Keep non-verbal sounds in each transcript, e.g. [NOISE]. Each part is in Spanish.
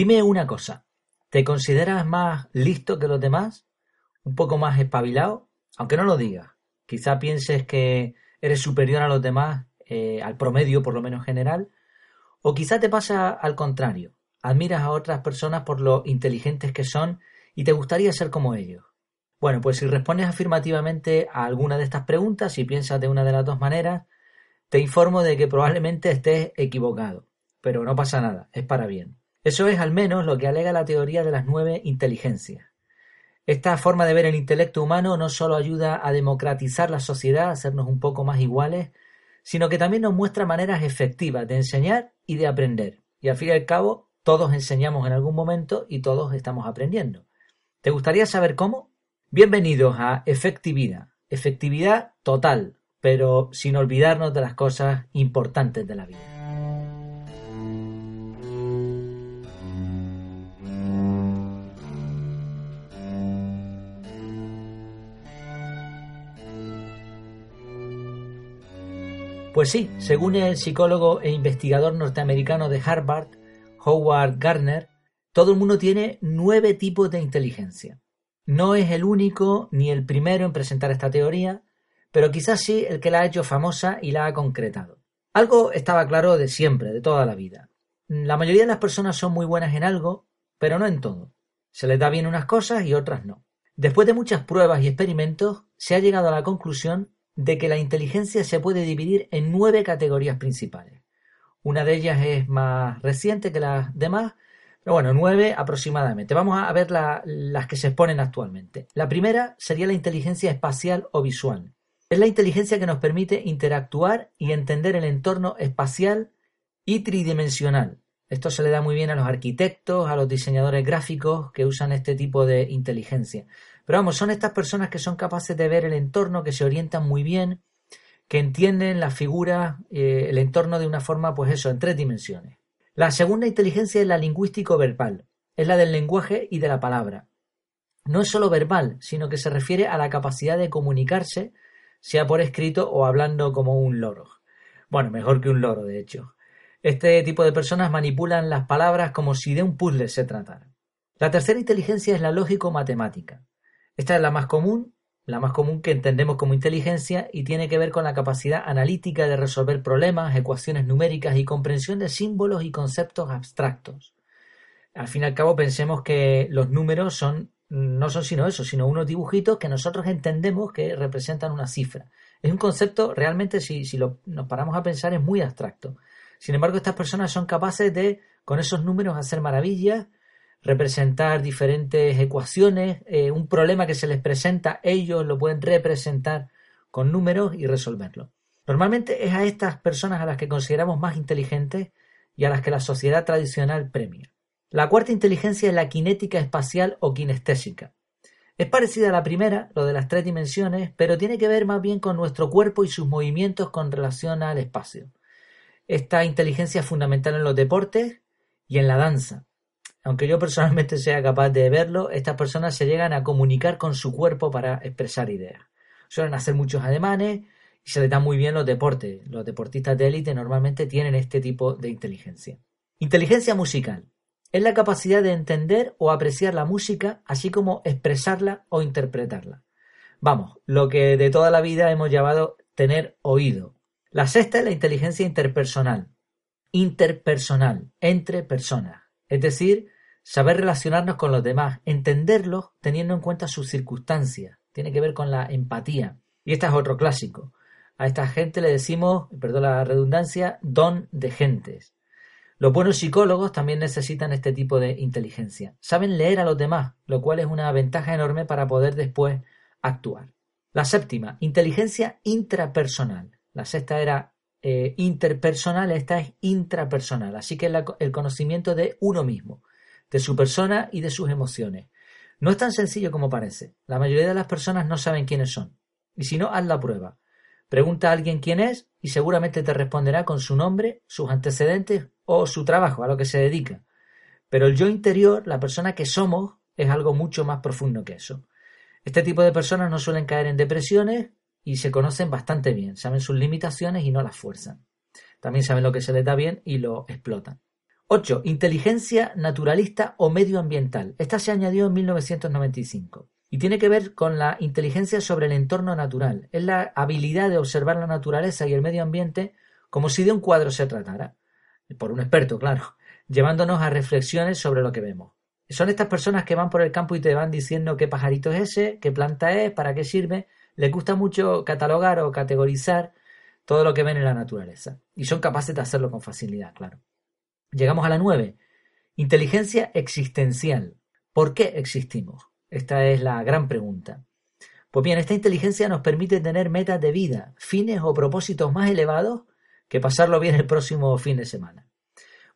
Dime una cosa, ¿te consideras más listo que los demás? ¿Un poco más espabilado? Aunque no lo digas. Quizá pienses que eres superior a los demás, eh, al promedio por lo menos general, o quizá te pasa al contrario. Admiras a otras personas por lo inteligentes que son y te gustaría ser como ellos. Bueno, pues si respondes afirmativamente a alguna de estas preguntas y piensas de una de las dos maneras, te informo de que probablemente estés equivocado. Pero no pasa nada, es para bien. Eso es al menos lo que alega la teoría de las nueve inteligencias. Esta forma de ver el intelecto humano no solo ayuda a democratizar la sociedad, a hacernos un poco más iguales, sino que también nos muestra maneras efectivas de enseñar y de aprender. Y al fin y al cabo, todos enseñamos en algún momento y todos estamos aprendiendo. ¿Te gustaría saber cómo? Bienvenidos a Efectividad. Efectividad total, pero sin olvidarnos de las cosas importantes de la vida. Pues sí, según el psicólogo e investigador norteamericano de Harvard, Howard Gardner, todo el mundo tiene nueve tipos de inteligencia. No es el único ni el primero en presentar esta teoría, pero quizás sí el que la ha hecho famosa y la ha concretado. Algo estaba claro de siempre, de toda la vida. La mayoría de las personas son muy buenas en algo, pero no en todo. Se les da bien unas cosas y otras no. Después de muchas pruebas y experimentos, se ha llegado a la conclusión de que la inteligencia se puede dividir en nueve categorías principales. Una de ellas es más reciente que las demás, pero bueno, nueve aproximadamente. Vamos a ver las que se exponen actualmente. La primera sería la inteligencia espacial o visual. Es la inteligencia que nos permite interactuar y entender el entorno espacial y tridimensional. Esto se le da muy bien a los arquitectos, a los diseñadores gráficos que usan este tipo de inteligencia. Pero vamos, son estas personas que son capaces de ver el entorno, que se orientan muy bien, que entienden la figura, eh, el entorno de una forma, pues eso, en tres dimensiones. La segunda inteligencia es la lingüístico-verbal, es la del lenguaje y de la palabra. No es solo verbal, sino que se refiere a la capacidad de comunicarse, sea por escrito o hablando como un loro. Bueno, mejor que un loro, de hecho. Este tipo de personas manipulan las palabras como si de un puzzle se tratara. La tercera inteligencia es la lógico-matemática. Esta es la más común, la más común que entendemos como inteligencia y tiene que ver con la capacidad analítica de resolver problemas, ecuaciones numéricas y comprensión de símbolos y conceptos abstractos. Al fin y al cabo pensemos que los números son no son sino eso, sino unos dibujitos que nosotros entendemos que representan una cifra. Es un concepto realmente, si, si nos paramos a pensar, es muy abstracto. Sin embargo, estas personas son capaces de, con esos números, hacer maravillas, representar diferentes ecuaciones, eh, un problema que se les presenta, ellos lo pueden representar con números y resolverlo. Normalmente es a estas personas a las que consideramos más inteligentes y a las que la sociedad tradicional premia. La cuarta inteligencia es la cinética espacial o kinestésica. Es parecida a la primera, lo de las tres dimensiones, pero tiene que ver más bien con nuestro cuerpo y sus movimientos con relación al espacio. Esta inteligencia es fundamental en los deportes y en la danza. Aunque yo personalmente sea capaz de verlo, estas personas se llegan a comunicar con su cuerpo para expresar ideas. Suelen hacer muchos ademanes y se les dan muy bien los deportes. Los deportistas de élite normalmente tienen este tipo de inteligencia. Inteligencia musical. Es la capacidad de entender o apreciar la música, así como expresarla o interpretarla. Vamos, lo que de toda la vida hemos llamado tener oído. La sexta es la inteligencia interpersonal. Interpersonal, entre personas es decir, saber relacionarnos con los demás, entenderlos teniendo en cuenta sus circunstancias, tiene que ver con la empatía. Y este es otro clásico. A esta gente le decimos, perdón la redundancia, don de gentes. Los buenos psicólogos también necesitan este tipo de inteligencia. Saben leer a los demás, lo cual es una ventaja enorme para poder después actuar. La séptima, inteligencia intrapersonal. La sexta era eh, interpersonal, esta es intrapersonal, así que el conocimiento de uno mismo, de su persona y de sus emociones. No es tan sencillo como parece. La mayoría de las personas no saben quiénes son. Y si no, haz la prueba. Pregunta a alguien quién es y seguramente te responderá con su nombre, sus antecedentes o su trabajo, a lo que se dedica. Pero el yo interior, la persona que somos, es algo mucho más profundo que eso. Este tipo de personas no suelen caer en depresiones y se conocen bastante bien, saben sus limitaciones y no las fuerzan. También saben lo que se les da bien y lo explotan. 8. Inteligencia naturalista o medioambiental. Esta se añadió en 1995 y tiene que ver con la inteligencia sobre el entorno natural. Es la habilidad de observar la naturaleza y el medio ambiente como si de un cuadro se tratara. Por un experto, claro, llevándonos a reflexiones sobre lo que vemos. Son estas personas que van por el campo y te van diciendo qué pajarito es ese, qué planta es, para qué sirve. Les gusta mucho catalogar o categorizar todo lo que ven en la naturaleza. Y son capaces de hacerlo con facilidad, claro. Llegamos a la nueve. Inteligencia existencial. ¿Por qué existimos? Esta es la gran pregunta. Pues bien, esta inteligencia nos permite tener metas de vida, fines o propósitos más elevados que pasarlo bien el próximo fin de semana.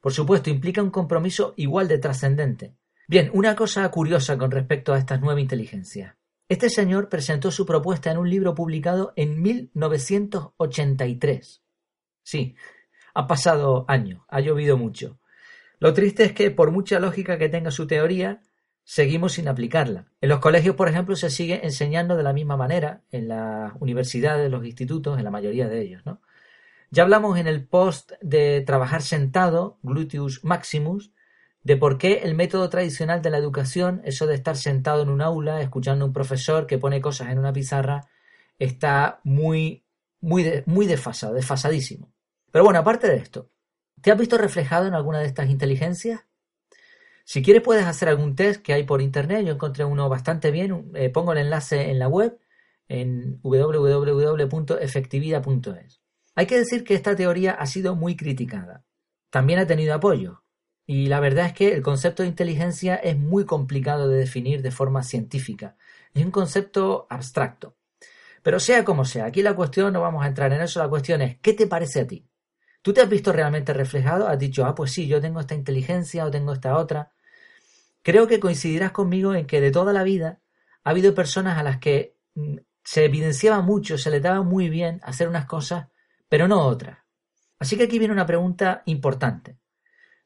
Por supuesto, implica un compromiso igual de trascendente. Bien, una cosa curiosa con respecto a estas nueve inteligencias. Este señor presentó su propuesta en un libro publicado en 1983. Sí, ha pasado años, ha llovido mucho. Lo triste es que, por mucha lógica que tenga su teoría, seguimos sin aplicarla. En los colegios, por ejemplo, se sigue enseñando de la misma manera, en las universidades, los institutos, en la mayoría de ellos, ¿no? Ya hablamos en el post de trabajar sentado, gluteus maximus, de por qué el método tradicional de la educación, eso de estar sentado en un aula, escuchando a un profesor que pone cosas en una pizarra, está muy, muy, muy desfasado, desfasadísimo. Pero bueno, aparte de esto, ¿te has visto reflejado en alguna de estas inteligencias? Si quieres puedes hacer algún test que hay por internet, yo encontré uno bastante bien, eh, pongo el enlace en la web en www.efectividad.es. Hay que decir que esta teoría ha sido muy criticada. También ha tenido apoyo. Y la verdad es que el concepto de inteligencia es muy complicado de definir de forma científica. Es un concepto abstracto. Pero sea como sea, aquí la cuestión, no vamos a entrar en eso, la cuestión es, ¿qué te parece a ti? ¿Tú te has visto realmente reflejado? ¿Has dicho, ah, pues sí, yo tengo esta inteligencia o tengo esta otra? Creo que coincidirás conmigo en que de toda la vida ha habido personas a las que mm, se evidenciaba mucho, se les daba muy bien hacer unas cosas, pero no otras. Así que aquí viene una pregunta importante.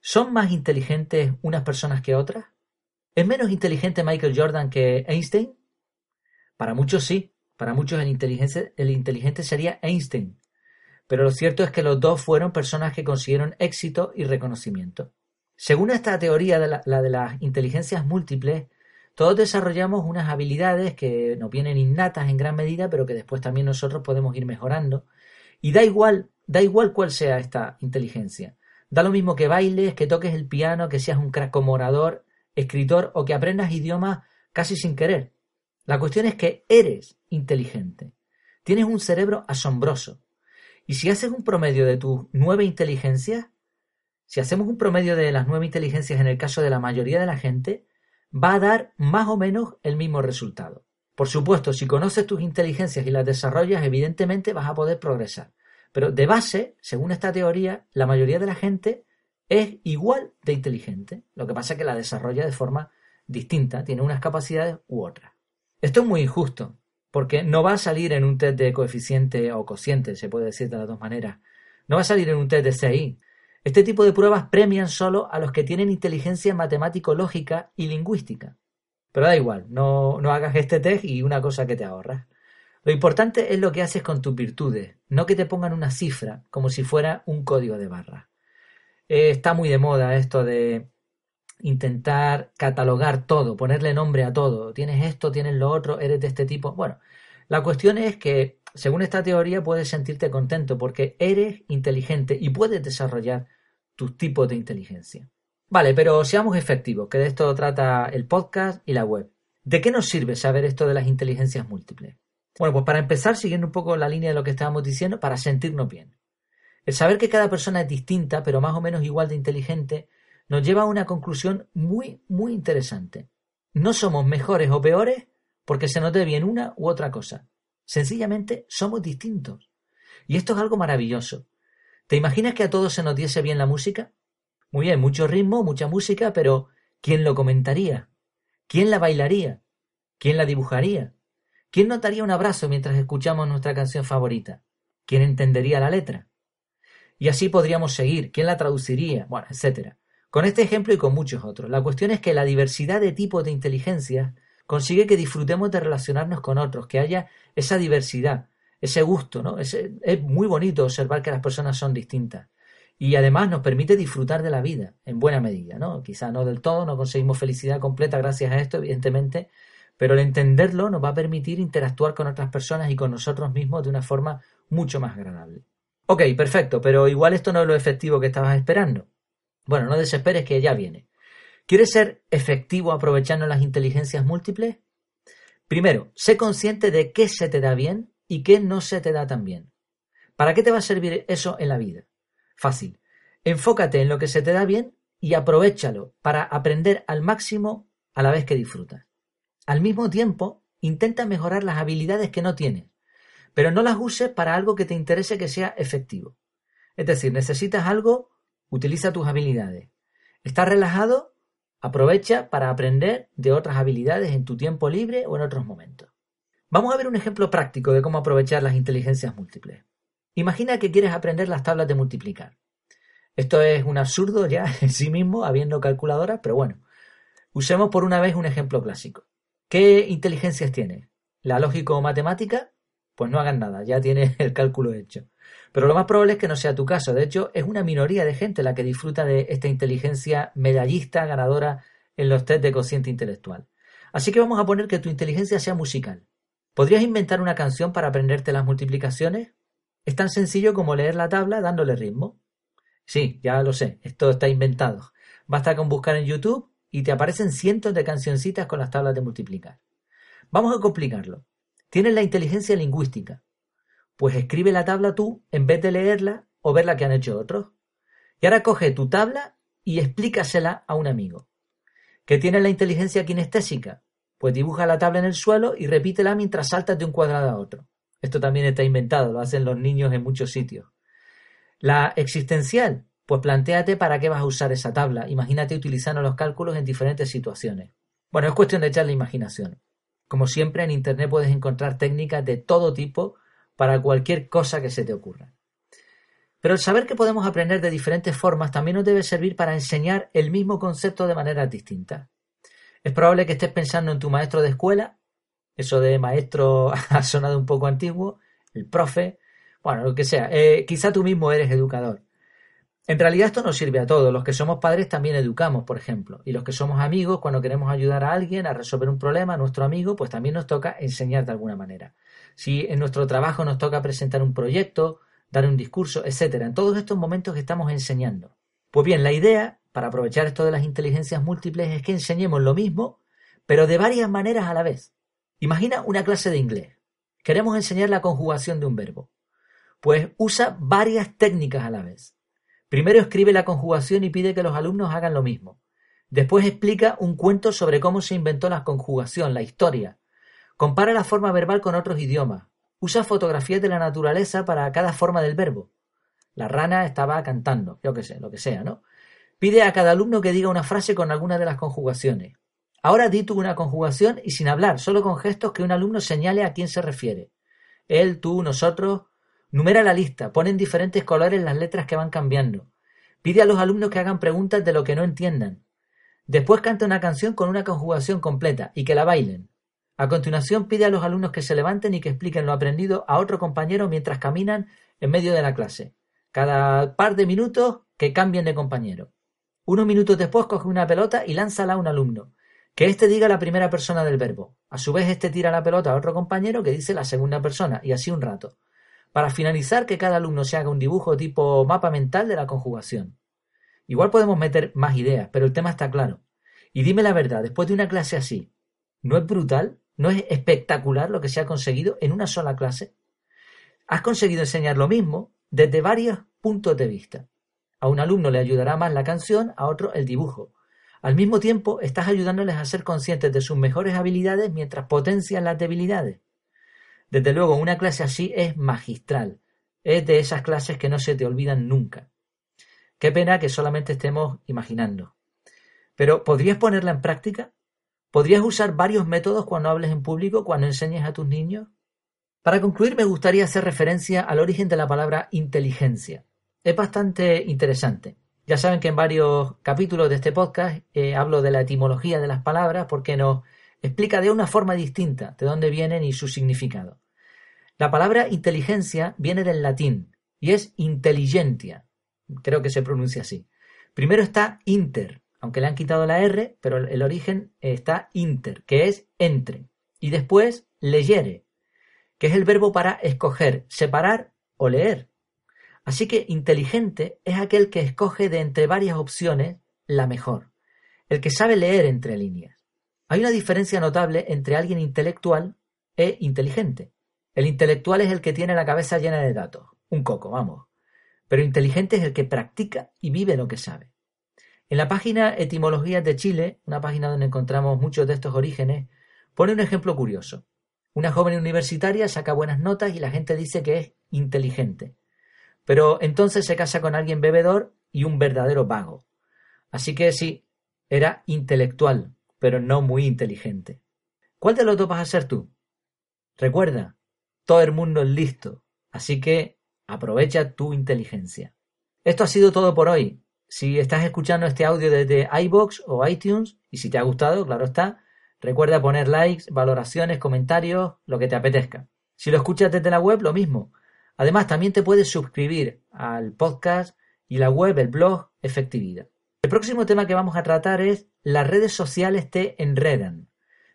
¿Son más inteligentes unas personas que otras? ¿Es menos inteligente Michael Jordan que Einstein? Para muchos sí, para muchos el inteligente, el inteligente sería Einstein, pero lo cierto es que los dos fueron personas que consiguieron éxito y reconocimiento. Según esta teoría de la, de las inteligencias múltiples, todos desarrollamos unas habilidades que nos vienen innatas en gran medida, pero que después también nosotros podemos ir mejorando. Y da igual, da igual cuál sea esta inteligencia. Da lo mismo que bailes, que toques el piano, que seas un crack escritor o que aprendas idiomas casi sin querer. La cuestión es que eres inteligente. Tienes un cerebro asombroso. Y si haces un promedio de tus nueve inteligencias, si hacemos un promedio de las nueve inteligencias en el caso de la mayoría de la gente, va a dar más o menos el mismo resultado. Por supuesto, si conoces tus inteligencias y las desarrollas, evidentemente vas a poder progresar. Pero de base, según esta teoría, la mayoría de la gente es igual de inteligente. Lo que pasa es que la desarrolla de forma distinta, tiene unas capacidades u otras. Esto es muy injusto, porque no va a salir en un test de coeficiente o cociente, se puede decir de las dos maneras. No va a salir en un test de CI. Este tipo de pruebas premian solo a los que tienen inteligencia matemático-lógica y lingüística. Pero da igual, no, no hagas este test y una cosa que te ahorras. Lo importante es lo que haces con tus virtudes, no que te pongan una cifra como si fuera un código de barra. Eh, está muy de moda esto de intentar catalogar todo, ponerle nombre a todo. Tienes esto, tienes lo otro, eres de este tipo. Bueno, la cuestión es que, según esta teoría, puedes sentirte contento porque eres inteligente y puedes desarrollar tus tipos de inteligencia. Vale, pero seamos efectivos, que de esto trata el podcast y la web. ¿De qué nos sirve saber esto de las inteligencias múltiples? Bueno, pues para empezar, siguiendo un poco la línea de lo que estábamos diciendo, para sentirnos bien. El saber que cada persona es distinta, pero más o menos igual de inteligente, nos lleva a una conclusión muy, muy interesante. No somos mejores o peores porque se nos dé bien una u otra cosa. Sencillamente somos distintos. Y esto es algo maravilloso. ¿Te imaginas que a todos se nos diese bien la música? Muy bien, mucho ritmo, mucha música, pero ¿quién lo comentaría? ¿Quién la bailaría? ¿Quién la dibujaría? ¿Quién notaría un abrazo mientras escuchamos nuestra canción favorita? ¿Quién entendería la letra? Y así podríamos seguir. ¿Quién la traduciría? Bueno, etcétera. Con este ejemplo y con muchos otros. La cuestión es que la diversidad de tipos de inteligencia consigue que disfrutemos de relacionarnos con otros, que haya esa diversidad, ese gusto, ¿no? es muy bonito observar que las personas son distintas. y además nos permite disfrutar de la vida en buena medida, ¿no? Quizá no del todo, no conseguimos felicidad completa gracias a esto, evidentemente, pero el entenderlo nos va a permitir interactuar con otras personas y con nosotros mismos de una forma mucho más agradable. Ok, perfecto, pero igual esto no es lo efectivo que estabas esperando. Bueno, no desesperes que ya viene. ¿Quieres ser efectivo aprovechando las inteligencias múltiples? Primero, sé consciente de qué se te da bien y qué no se te da tan bien. ¿Para qué te va a servir eso en la vida? Fácil. Enfócate en lo que se te da bien y aprovechalo para aprender al máximo a la vez que disfrutas. Al mismo tiempo, intenta mejorar las habilidades que no tienes, pero no las uses para algo que te interese que sea efectivo. Es decir, necesitas algo, utiliza tus habilidades. ¿Estás relajado? Aprovecha para aprender de otras habilidades en tu tiempo libre o en otros momentos. Vamos a ver un ejemplo práctico de cómo aprovechar las inteligencias múltiples. Imagina que quieres aprender las tablas de multiplicar. Esto es un absurdo ya [LAUGHS] en sí mismo, habiendo calculadoras, pero bueno, usemos por una vez un ejemplo clásico. ¿Qué inteligencias tienes? ¿La lógico-matemática? Pues no hagan nada, ya tienes [LAUGHS] el cálculo hecho. Pero lo más probable es que no sea tu caso. De hecho, es una minoría de gente la que disfruta de esta inteligencia medallista ganadora en los test de cociente intelectual. Así que vamos a poner que tu inteligencia sea musical. ¿Podrías inventar una canción para aprenderte las multiplicaciones? Es tan sencillo como leer la tabla dándole ritmo. Sí, ya lo sé, esto está inventado. Basta con buscar en YouTube y te aparecen cientos de cancioncitas con las tablas de multiplicar. Vamos a complicarlo. Tienes la inteligencia lingüística. Pues escribe la tabla tú en vez de leerla o ver la que han hecho otros. Y ahora coge tu tabla y explícasela a un amigo. ¿Qué tiene la inteligencia kinestésica? Pues dibuja la tabla en el suelo y repítela mientras saltas de un cuadrado a otro. Esto también está inventado, lo hacen los niños en muchos sitios. La existencial, pues planteate para qué vas a usar esa tabla. Imagínate utilizando los cálculos en diferentes situaciones. Bueno, es cuestión de echarle imaginación. Como siempre, en Internet puedes encontrar técnicas de todo tipo para cualquier cosa que se te ocurra. Pero el saber que podemos aprender de diferentes formas también nos debe servir para enseñar el mismo concepto de maneras distintas. Es probable que estés pensando en tu maestro de escuela eso de maestro [LAUGHS] ha sonado un poco antiguo, el profe, bueno, lo que sea. Eh, quizá tú mismo eres educador. En realidad esto nos sirve a todos. Los que somos padres también educamos, por ejemplo. Y los que somos amigos, cuando queremos ayudar a alguien a resolver un problema, a nuestro amigo, pues también nos toca enseñar de alguna manera. Si en nuestro trabajo nos toca presentar un proyecto, dar un discurso, etcétera, en todos estos momentos que estamos enseñando. Pues bien, la idea, para aprovechar esto de las inteligencias múltiples, es que enseñemos lo mismo, pero de varias maneras a la vez. Imagina una clase de inglés. Queremos enseñar la conjugación de un verbo. Pues usa varias técnicas a la vez. Primero escribe la conjugación y pide que los alumnos hagan lo mismo. Después explica un cuento sobre cómo se inventó la conjugación, la historia. Compara la forma verbal con otros idiomas. Usa fotografías de la naturaleza para cada forma del verbo. La rana estaba cantando, yo qué sé, lo que sea, ¿no? Pide a cada alumno que diga una frase con alguna de las conjugaciones. Ahora di tú una conjugación y sin hablar, solo con gestos que un alumno señale a quién se refiere. Él, tú, nosotros. Numera la lista, pon en diferentes colores las letras que van cambiando. Pide a los alumnos que hagan preguntas de lo que no entiendan. Después canta una canción con una conjugación completa y que la bailen. A continuación pide a los alumnos que se levanten y que expliquen lo aprendido a otro compañero mientras caminan en medio de la clase. Cada par de minutos que cambien de compañero. Unos minutos después coge una pelota y lánzala a un alumno. Que éste diga la primera persona del verbo. A su vez, éste tira la pelota a otro compañero que dice la segunda persona, y así un rato. Para finalizar, que cada alumno se haga un dibujo tipo mapa mental de la conjugación. Igual podemos meter más ideas, pero el tema está claro. Y dime la verdad, después de una clase así, ¿no es brutal? ¿No es espectacular lo que se ha conseguido en una sola clase? Has conseguido enseñar lo mismo desde varios puntos de vista. A un alumno le ayudará más la canción, a otro el dibujo. Al mismo tiempo, estás ayudándoles a ser conscientes de sus mejores habilidades mientras potencian las debilidades. Desde luego, una clase así es magistral. Es de esas clases que no se te olvidan nunca. Qué pena que solamente estemos imaginando. Pero, ¿podrías ponerla en práctica? ¿Podrías usar varios métodos cuando hables en público, cuando enseñes a tus niños? Para concluir, me gustaría hacer referencia al origen de la palabra inteligencia. Es bastante interesante. Ya saben que en varios capítulos de este podcast eh, hablo de la etimología de las palabras porque nos explica de una forma distinta de dónde vienen y su significado. La palabra inteligencia viene del latín y es intelligentia. creo que se pronuncia así. Primero está inter, aunque le han quitado la R, pero el origen está inter, que es entre. Y después leyere, que es el verbo para escoger, separar o leer. Así que inteligente es aquel que escoge de entre varias opciones la mejor, el que sabe leer entre líneas. Hay una diferencia notable entre alguien intelectual e inteligente. El intelectual es el que tiene la cabeza llena de datos, un coco, vamos. Pero inteligente es el que practica y vive lo que sabe. En la página Etimologías de Chile, una página donde encontramos muchos de estos orígenes, pone un ejemplo curioso. Una joven universitaria saca buenas notas y la gente dice que es inteligente. Pero entonces se casa con alguien bebedor y un verdadero vago. Así que sí, era intelectual, pero no muy inteligente. ¿Cuál de los dos vas a ser tú? Recuerda, todo el mundo es listo, así que aprovecha tu inteligencia. Esto ha sido todo por hoy. Si estás escuchando este audio desde iBox o iTunes, y si te ha gustado, claro está, recuerda poner likes, valoraciones, comentarios, lo que te apetezca. Si lo escuchas desde la web, lo mismo. Además, también te puedes suscribir al podcast y la web, el blog, Efectividad. El próximo tema que vamos a tratar es las redes sociales te enredan.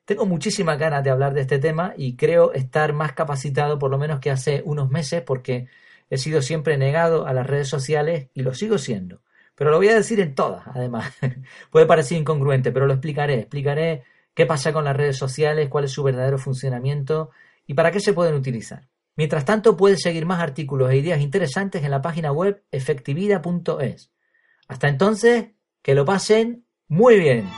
Tengo muchísimas ganas de hablar de este tema y creo estar más capacitado por lo menos que hace unos meses porque he sido siempre negado a las redes sociales y lo sigo siendo. Pero lo voy a decir en todas, además. [LAUGHS] Puede parecer incongruente, pero lo explicaré. Explicaré qué pasa con las redes sociales, cuál es su verdadero funcionamiento y para qué se pueden utilizar. Mientras tanto, puedes seguir más artículos e ideas interesantes en la página web efectividad.es. Hasta entonces, que lo pasen muy bien.